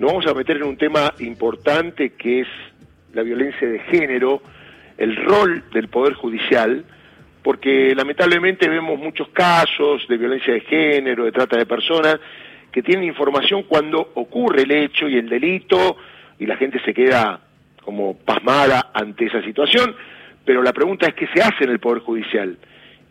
nos vamos a meter en un tema importante que es la violencia de género, el rol del Poder Judicial, porque lamentablemente vemos muchos casos de violencia de género, de trata de personas, que tienen información cuando ocurre el hecho y el delito y la gente se queda como pasmada ante esa situación, pero la pregunta es qué se hace en el Poder Judicial.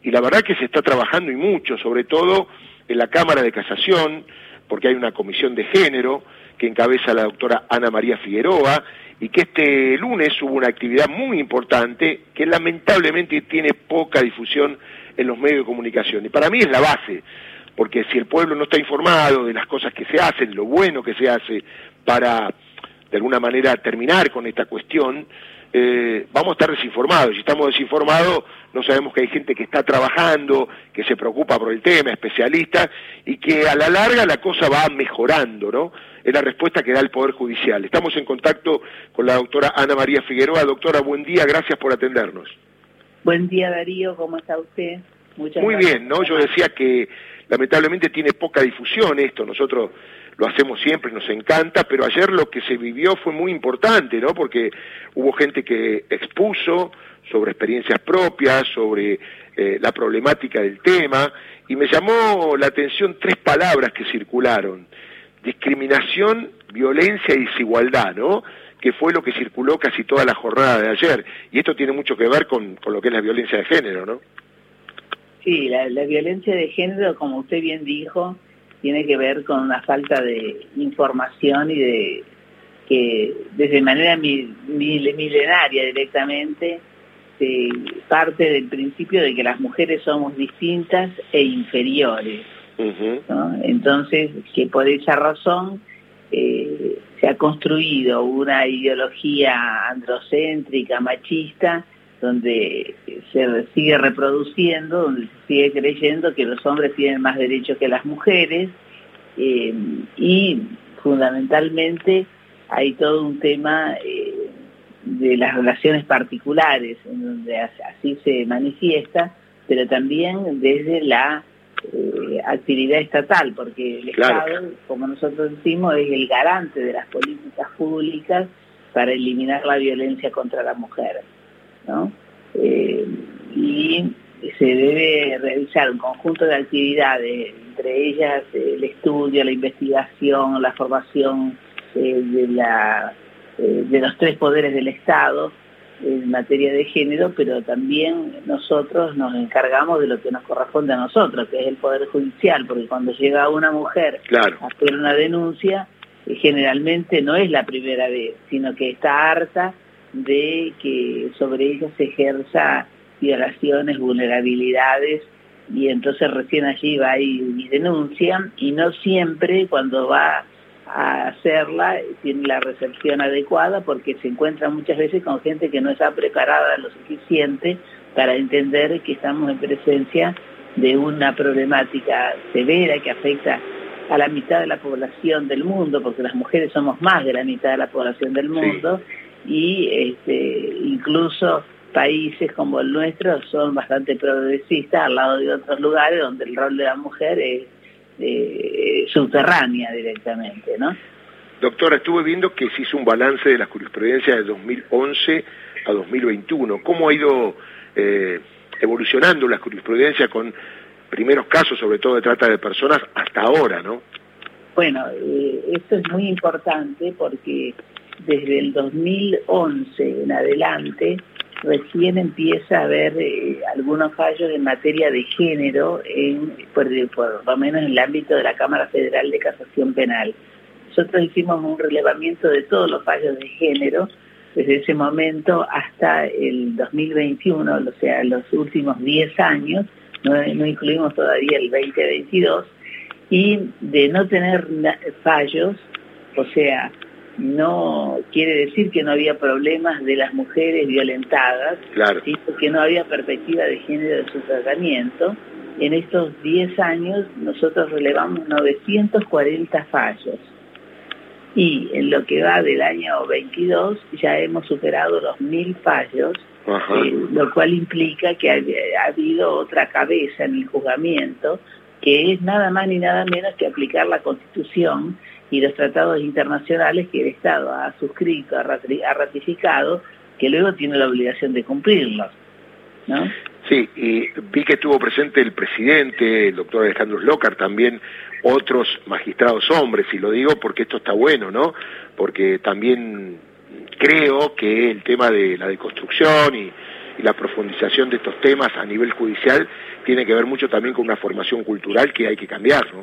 Y la verdad que se está trabajando y mucho, sobre todo en la Cámara de Casación, porque hay una comisión de género que encabeza la doctora Ana María Figueroa, y que este lunes hubo una actividad muy importante que lamentablemente tiene poca difusión en los medios de comunicación. Y para mí es la base, porque si el pueblo no está informado de las cosas que se hacen, lo bueno que se hace para, de alguna manera, terminar con esta cuestión, eh, vamos a estar desinformados. Si estamos desinformados, no sabemos que hay gente que está trabajando, que se preocupa por el tema, especialistas, y que a la larga la cosa va mejorando, ¿no? Es la respuesta que da el Poder Judicial. Estamos en contacto con la doctora Ana María Figueroa. Doctora, buen día, gracias por atendernos. Buen día, Darío, ¿cómo está usted? Muchas Muy bien, ¿no? Yo decía que lamentablemente tiene poca difusión esto. Nosotros lo hacemos siempre, nos encanta, pero ayer lo que se vivió fue muy importante, ¿no? Porque hubo gente que expuso sobre experiencias propias, sobre eh, la problemática del tema, y me llamó la atención tres palabras que circularon. Discriminación, violencia y desigualdad, ¿no? que fue lo que circuló casi toda la jornada de ayer. Y esto tiene mucho que ver con, con lo que es la violencia de género, ¿no? Sí, la, violencia de género, como usted bien dijo, tiene que ver con una falta de información y de que desde manera milenaria directamente se parte del principio de que las mujeres somos distintas e inferiores. Entonces, que por esa razón eh, se ha construido una ideología androcéntrica, machista, donde se sigue reproduciendo, donde se sigue creyendo que los hombres tienen más derechos que las mujeres eh, y fundamentalmente hay todo un tema eh, de las relaciones particulares en donde así se manifiesta, pero también desde la eh, actividad estatal, porque el Estado, como nosotros decimos, es el garante de las políticas públicas para eliminar la violencia contra la mujer. ¿no? Eh, y se debe realizar un conjunto de actividades, entre ellas el estudio, la investigación, la formación eh, de, la, eh, de los tres poderes del Estado en materia de género, pero también nosotros nos encargamos de lo que nos corresponde a nosotros, que es el Poder Judicial, porque cuando llega una mujer a hacer una denuncia, generalmente no es la primera vez, sino que está harta de que sobre ella se ejerza violaciones, vulnerabilidades, y entonces recién allí va y, denuncia, y no siempre cuando va a hacerla tiene la recepción adecuada porque se encuentra muchas veces con gente que no está preparada lo suficiente para entender que estamos en presencia de una problemática severa que afecta a la mitad de la población del mundo, porque las mujeres somos más de la mitad de la población del mundo, y este, incluso países como el nuestro son bastante progresistas al lado de otros lugares donde el rol de la mujer es eh, subterránea directamente, ¿no? Doctora, estuve viendo que se hizo un balance de la jurisprudencia de 2011 a 2021. ¿Cómo ha ido eh, evolucionando la jurisprudencia con primeros casos, sobre todo de trata de personas, hasta ahora, no? Bueno, eh, esto es muy importante porque desde el 2011 en adelante recién empieza a haber eh, algunos fallos en materia de género, en, por, por, lo menos en el ámbito de la Cámara Federal de Casación Penal. Nosotros hicimos un relevamiento de todos los fallos de género desde ese momento hasta el 2021, o sea, los últimos 10 años, no, no incluimos todavía el 2022, y de no tener fallos, o sea, no quiere decir que no había problemas de las mujeres violentadas, claro. porque no había perspectiva de género de su tratamiento. En estos 10 años nosotros relevamos 940 fallos y en lo que va del año 22 ya hemos superado los mil fallos, eh, lo cual implica que ha, ha habido otra cabeza en el juzgamiento que es nada más ni nada menos que aplicar la Constitución y los tratados internacionales que el Estado ha suscrito, ha ratificado, que luego tiene la obligación de cumplirlos. ¿no? Sí, y vi que estuvo presente el presidente, el doctor Alejandro Slocar, también otros magistrados hombres, y lo digo porque esto está bueno, ¿no? Porque también creo que el tema de la deconstrucción y, y la profundización de estos temas a nivel judicial tiene que ver mucho también con una formación cultural que hay que cambiar, ¿no?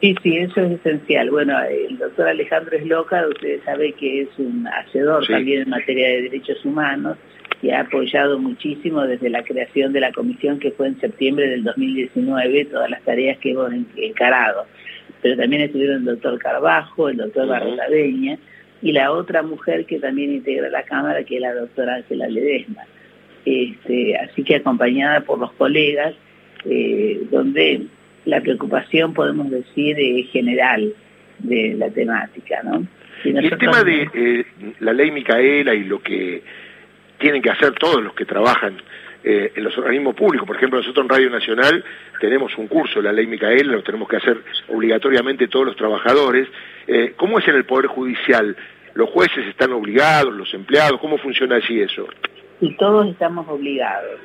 Sí, sí, eso es esencial. Bueno, el doctor Alejandro Esloca, ustedes saben que es un hacedor también en materia de derechos humanos y ha apoyado muchísimo desde la creación de la comisión que fue en septiembre del 2019, todas las tareas que hemos encarado. Pero también estuvieron el doctor Carbajo, el doctor uh y la otra mujer que también integra la Cámara, que es la doctora Ángela Ledesma. Este, así que acompañada por los colegas, eh, donde la preocupación, podemos decir, es general de la temática, ¿no? Y, el tema de eh, la ley Micaela y lo que tienen que hacer todos los que trabajan eh, en los organismos públicos. Por ejemplo, nosotros en Radio Nacional tenemos un curso, la ley Micaela, lo tenemos que hacer obligatoriamente todos los trabajadores. Eh, ¿Cómo es en el Poder Judicial? ¿Los jueces están obligados, los empleados? ¿Cómo funciona así eso? Y todos estamos obligados.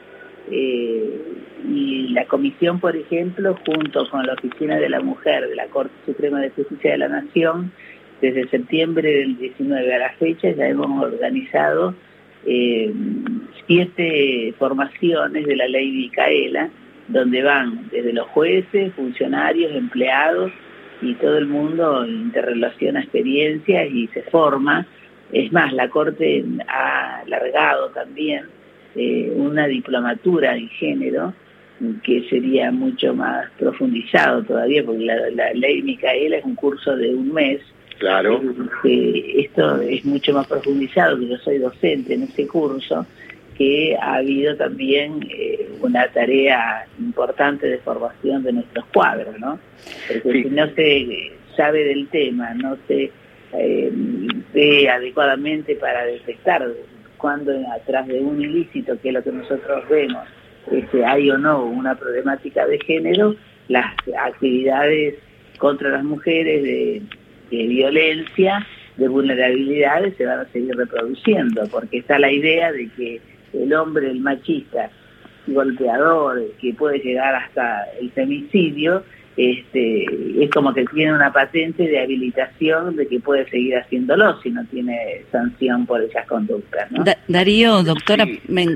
Eh, y la comisión, por ejemplo, junto con la Oficina de la Mujer de la Corte Suprema de Justicia de la Nación, desde septiembre del 19 a la fecha ya hemos organizado eh, siete formaciones de la ley Micaela, donde van desde los jueces, funcionarios, empleados y todo el mundo interrelaciona experiencias y se forma. Es más, la Corte ha alargado también eh, una diplomatura en género que sería mucho más profundizado todavía, porque la, ley Micaela es un curso de un mes. Claro. Eh, esto es mucho más profundizado, que yo soy docente en ese curso, que ha habido también eh, una tarea importante de formación de nuestros cuadros, ¿no? Porque si no se sabe del tema, no se ve adecuadamente para detectar cuando atrás de un ilícito, que es lo que nosotros vemos, este, hay o no una problemática de género, las actividades contra las mujeres de, violencia, de vulnerabilidades, se van a seguir reproduciendo, porque está la idea de que el hombre, el machista, golpeador, que puede llegar hasta el femicidio, este, es como que tiene una patente de habilitación de que puede seguir haciéndolo si no tiene sanción por esas conductas. ¿no? Darío, doctora,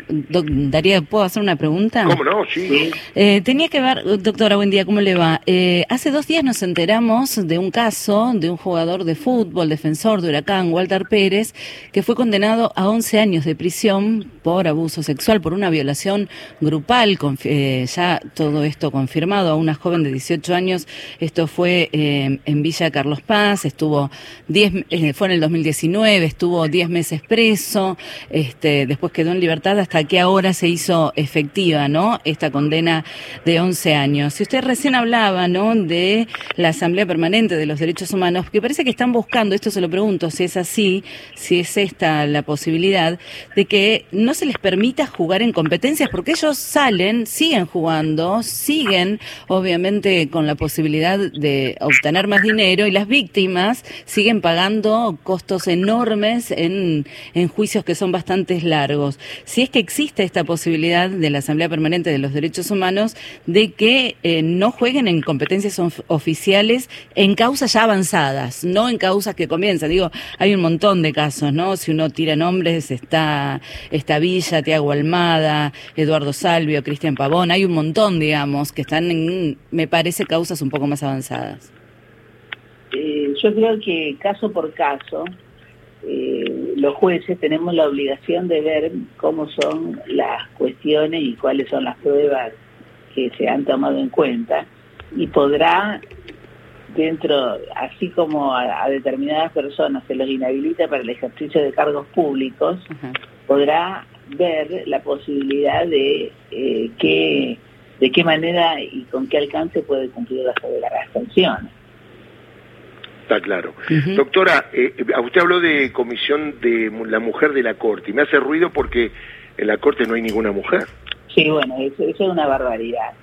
Darío, ¿puedo hacer una pregunta? ¿Cómo no? Sí. Eh, tenía que ver, doctora, buen día, ¿cómo le va? Eh, hace dos días nos enteramos de un caso de un jugador de fútbol, defensor de Huracán, Walter Pérez, que fue condenado a 11 años de prisión por abuso sexual, por una violación grupal, eh, ya todo esto confirmado a una joven de 18 años. Esto fue eh, en Villa Carlos Paz, estuvo 10, eh, fue en el 2019, estuvo 10 meses preso, este, después quedó en libertad hasta que ahora se hizo efectiva, ¿no? Esta condena de 11 años. Si usted recién hablaba, ¿no? De la Asamblea Permanente de los Derechos Humanos, que parece que están buscando, esto se lo pregunto, si es así, si es esta la posibilidad, de que no se les permita jugar en competencias, porque ellos salen, siguen jugando, siguen, obviamente, con la posibilidad de obtener más dinero y las víctimas siguen pagando costos enormes en, en juicios que son bastante largos. Si es que existe esta posibilidad de la Asamblea Permanente de los Derechos Humanos de que eh, no jueguen en competencias oficiales en causas ya avanzadas, no en causas que comienzan. Digo, hay un montón de casos, ¿no? Si uno tira nombres, está, está Villa, Tiago Almada, Eduardo Salvio, Cristian Pavón, hay un montón, digamos, que están me parece, causas un poco más avanzadas? Eh, yo creo que caso por caso, eh, los jueces tenemos la obligación de ver cómo son las cuestiones y cuáles son las pruebas que se han tomado en cuenta y podrá dentro, así como a, determinadas personas se los inhabilita para el ejercicio de cargos públicos, podrá ver la posibilidad de eh, que de qué manera y con qué alcance puede cumplir las, las sanciones. Está claro. Doctora, eh, usted habló de comisión de la mujer de la Corte y me hace ruido porque en la Corte no hay ninguna mujer. Sí, bueno, eso, es una barbaridad.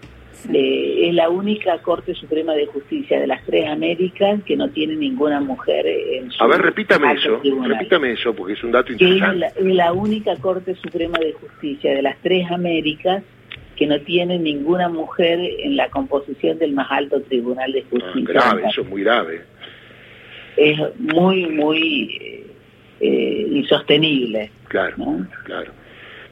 Eh, es la única Corte Suprema de Justicia de las tres Américas que no tiene ninguna mujer en su A ver, repítame eso, repítame eso, porque es un dato interesante. Es la, única Corte Suprema de Justicia de las tres Américas que no tiene ninguna mujer en la composición del más alto tribunal de ah, justicia. grave, eso es muy grave. Es muy, muy eh, eh, insostenible. Claro, claro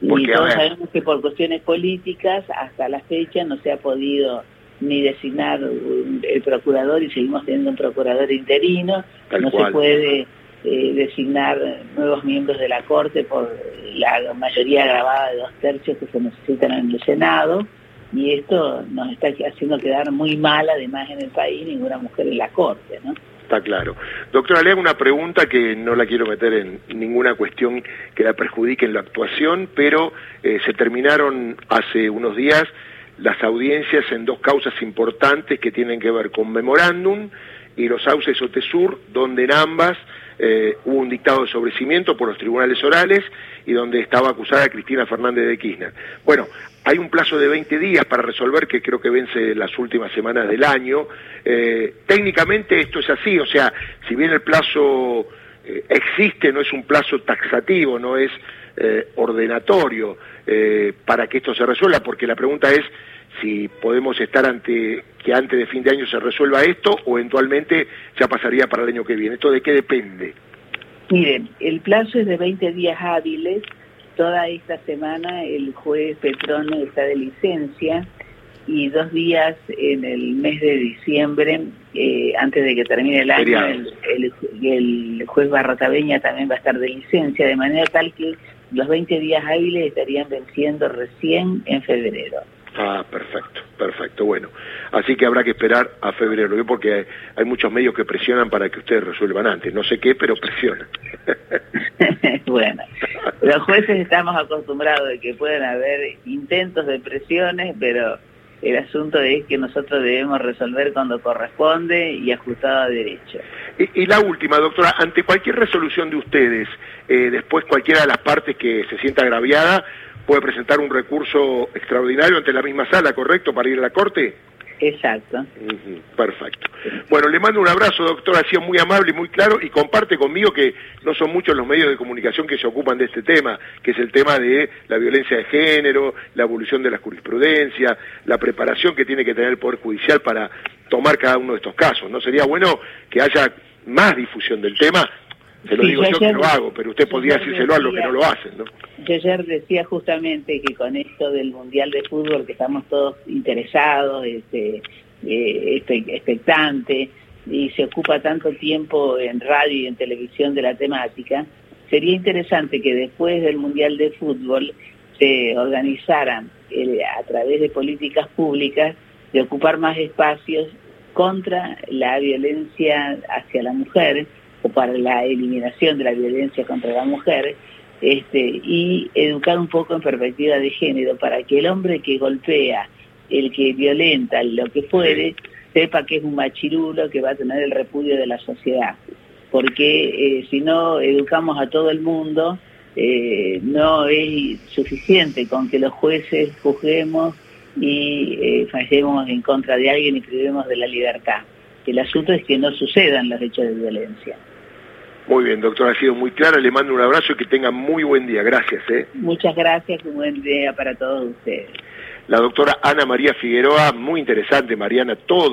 y todos sabemos que por cuestiones políticas hasta la fecha no se ha podido ni designar el procurador y seguimos teniendo un procurador interino, no se puede eh, designar nuevos miembros de la Corte por la mayoría grabada de dos tercios que se necesitan en el Senado y esto nos está haciendo quedar muy mal además en el país ninguna mujer en la Corte, ¿no? está claro. Doctora, le hago una pregunta que no la quiero meter en ninguna cuestión que la perjudique en la actuación, pero eh, se terminaron hace unos días las audiencias en dos causas importantes que tienen que ver con memorándum y los sauces Otesur, donde en ambas eh, hubo un dictado de sobrecimiento por los tribunales orales y donde estaba acusada Cristina Fernández de Kirchner. Bueno, hay un plazo de 20 días para resolver, que creo que vence las últimas semanas del año. Eh, técnicamente esto es así, o sea, si bien el plazo eh, existe, no es un plazo taxativo, no es ordenatorio para que esto se resuelva, porque la pregunta es si podemos estar ante que antes de fin de año se resuelva esto o eventualmente ya pasaría para el año que viene. ¿Esto de qué depende? Miren, el plazo es de 20 días hábiles toda esta semana el juez Petrón está de licencia y dos días en el mes de diciembre, eh, antes de que termine el año, el, el, juez Barrotabeña también va a estar de licencia, de manera tal que los 20 días hábiles estarían venciendo recién en febrero. Ah, perfecto, perfecto. Bueno, así que habrá que esperar a febrero, porque hay muchos medios que presionan para que ustedes resuelvan antes. No sé qué, pero presionan. bueno, los jueces estamos acostumbrados de que pueden haber intentos de presiones, pero el asunto es que nosotros debemos resolver cuando corresponde y ajustado a derecho. Y, la última, doctora, ante cualquier resolución de ustedes, eh, después cualquiera de las partes que se sienta agraviada, puede presentar un recurso extraordinario ante la misma sala, ¿correcto? Para ir a la Corte. Exacto. perfecto. Bueno, le mando un abrazo, doctor, ha sido muy amable y muy claro y comparte conmigo que no son muchos los medios de comunicación que se ocupan de este tema, que es el tema de la violencia de género, la evolución de la jurisprudencia, la preparación que tiene que tener el Poder Judicial para tomar cada uno de estos casos. ¿No sería bueno que haya más difusión del tema se lo digo yo, que lo hago, pero usted podría decírselo a los que no lo hacen, ¿no? Yo ayer decía justamente que con esto del Mundial de Fútbol, que estamos todos interesados, este, eh, expectantes, y se ocupa tanto tiempo en radio y en televisión de la temática, sería interesante que después del Mundial de Fútbol se organizaran eh, a través de políticas públicas de ocupar más espacios contra la violencia hacia la mujer, o para la eliminación de la violencia contra la mujer, este, y educar un poco en perspectiva de género para que el hombre que golpea, el que violenta, lo que fuere, sepa que es un machirulo que va a tener el repudio de la sociedad. Porque eh, si no educamos a todo el mundo, eh, no es suficiente con que los jueces juzguemos y eh, fallemos en contra de alguien y privemos de la libertad. El asunto es que no sucedan los hechos de violencia. Muy bien, doctor, ha sido muy clara. Le mando un abrazo y que tenga muy buen día. Gracias. ¿eh? Muchas gracias, un buen día para todos ustedes. La doctora Ana María Figueroa, muy interesante, Mariana, todo.